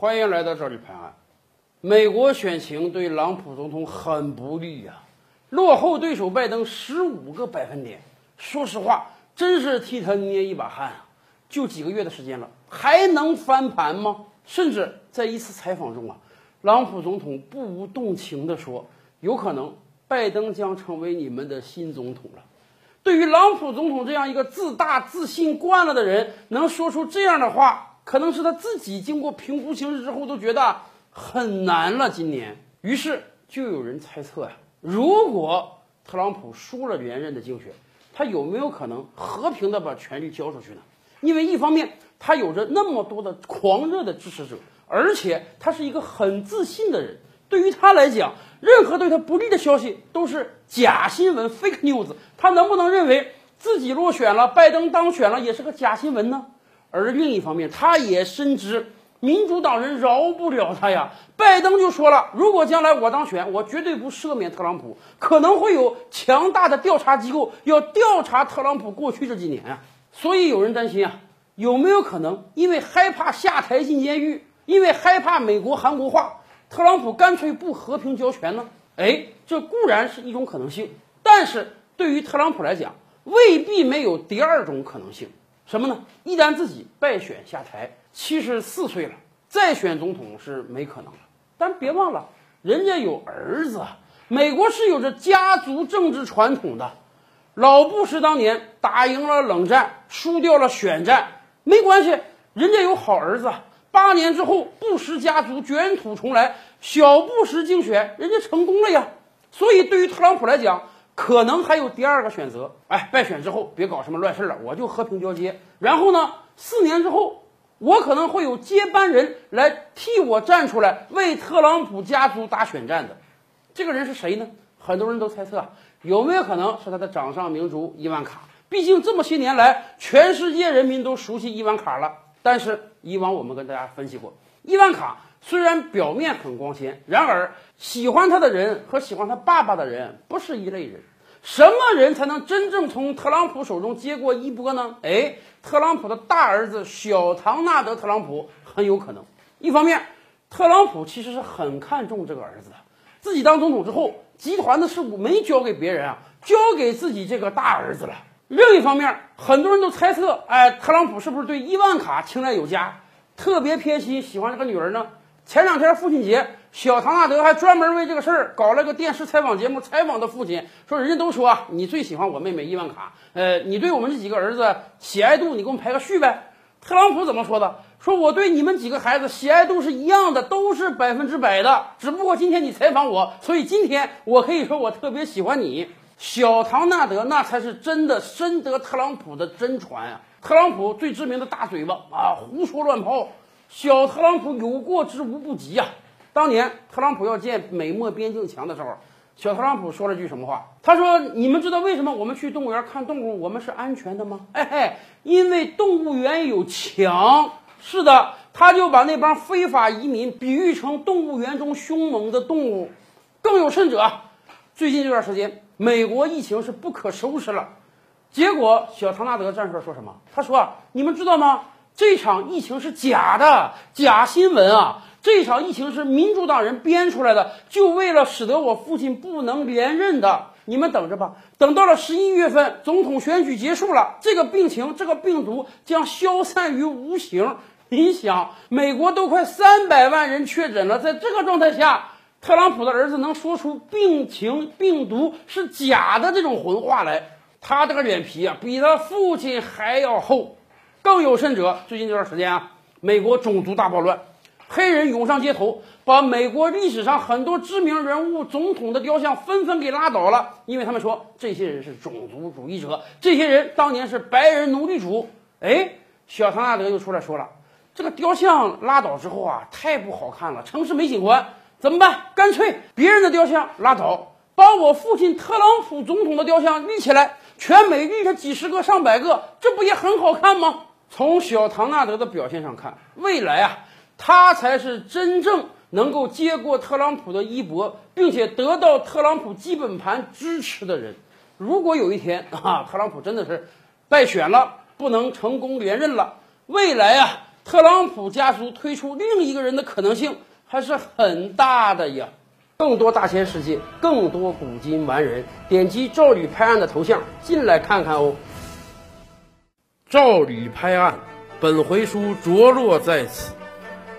欢迎来到这里拍案。美国选情对朗普总统很不利呀、落后对手拜登十五个百分点。说实话，真是替他捏一把汗啊！就几个月的时间了，还能翻盘吗？甚至在一次采访中啊，朗普总统不无动情地说：“有可能拜登将成为你们的新总统了。”对于朗普总统这样一个自大自信惯了的人，能说出这样的话，可能是他自己经过评估形势之后都觉得很难了。今年，于是就有人猜测呀、如果特朗普输了连任的竞选，他有没有可能和平的把权力交出去呢？因为一方面他有着那么多的狂热的支持者，而且他是一个很自信的人。对于他来讲，任何对他不利的消息都是假新闻 （fake news）。他能不能认为自己落选了，拜登当选了也是个假新闻呢？而另一方面，他也深知民主党人饶不了他呀。拜登就说了，如果将来我当选，我绝对不赦免特朗普，可能会有强大的调查机构要调查特朗普过去这几年啊。所以有人担心啊，有没有可能因为害怕下台进监狱，因为害怕美国韩国化，特朗普干脆不和平交权呢？哎，这固然是一种可能性，但是对于特朗普来讲，未必没有第二种可能性。什么呢？一旦自己败选下台，七十四岁了，再选总统是没可能了。但别忘了，人家有儿子。美国是有着家族政治传统的。老布什当年打赢了冷战，输掉了选战，没关系，人家有好儿子。八年之后，布什家族卷土重来，小布什竞选，人家成功了呀。所以，对于特朗普来讲，可能还有第二个选择。哎，败选之后别搞什么乱事了，我就和平交接。然后呢，四年之后，我可能会有接班人来替我站出来，为特朗普家族打选战的。这个人是谁呢？很多人都猜测，有没有可能是他的掌上明珠伊万卡？毕竟这么些年来，全世界人民都熟悉伊万卡了。但是以往我们跟大家分析过，伊万卡虽然表面很光鲜，然而喜欢他的人和喜欢他爸爸的人不是一类人。什么人才能真正从特朗普手中接过衣钵呢？哎，特朗普的大儿子小唐纳德·特朗普很有可能。一方面，特朗普其实是很看重这个儿子的，自己当总统之后，集团的事务没交给别人啊，交给自己这个大儿子了。另一方面，很多人都猜测，哎，特朗普是不是对伊万卡青睐有加，特别偏心，喜欢这个女儿呢？前两天父亲节，小唐纳德还专门为这个事儿搞了个电视采访节目，采访他父亲，说人家都说啊，你最喜欢我妹妹伊万卡，呃，你对我们这几个儿子喜爱度，你给我们排个序呗。特朗普怎么说的？说我对你们几个孩子喜爱度是一样的，都是百分之百的，只不过今天你采访我，所以今天我可以说我特别喜欢你。小唐纳德那才是真的深得特朗普的真传啊！特朗普最知名的大嘴巴啊，胡说乱抛。小特朗普有过之无不及呀、当年特朗普要建美墨边境墙的时候，小特朗普说了句什么话？他说：“你们知道为什么我们去动物园看动物，我们是安全的吗？哎嘿，因为动物园有墙。是的，他就把那帮非法移民比喻成动物园中凶猛的动物。更有甚者，最近这段时间，美国疫情是不可收拾了。结果小唐纳德站出来说什么？他说，你们知道吗？这场疫情是假的，假新闻啊！这场疫情是民主党人编出来的，就为了使得我父亲不能连任的。你们等着吧，等到了十一月份，总统选举结束了，这个病情，这个病毒将消散于无形。你想，美国都快三百万人确诊了，在这个状态下，特朗普的儿子能说出病情、病毒是假的这种混话来，他这个脸皮啊，比他父亲还要厚。更有甚者，最近这段时间啊，美国种族大暴乱，黑人涌上街头，把美国历史上很多知名人物、总统的雕像纷纷给拉倒了，因为他们说这些人是种族主义者，这些人当年是白人奴隶主。哎，小唐纳德又出来说了，这个雕像拉倒之后啊，太不好看了，城市美景观，怎么办？干脆别人的雕像拉倒，把我父亲特朗普总统的雕像立起来，全美立着几十个、上百个，这不也很好看吗？从小唐纳德的表现上看，未来啊，他才是真正能够接过特朗普的衣钵，并且得到特朗普基本盘支持的人。如果有一天啊，特朗普真的是败选了，不能成功连任了，未来啊，特朗普家族推出另一个人的可能性还是很大的呀。更多大千世界，更多古今完人，点击赵吕拍案的头像进来看看哦。赵吕拍案，本回书着落在此。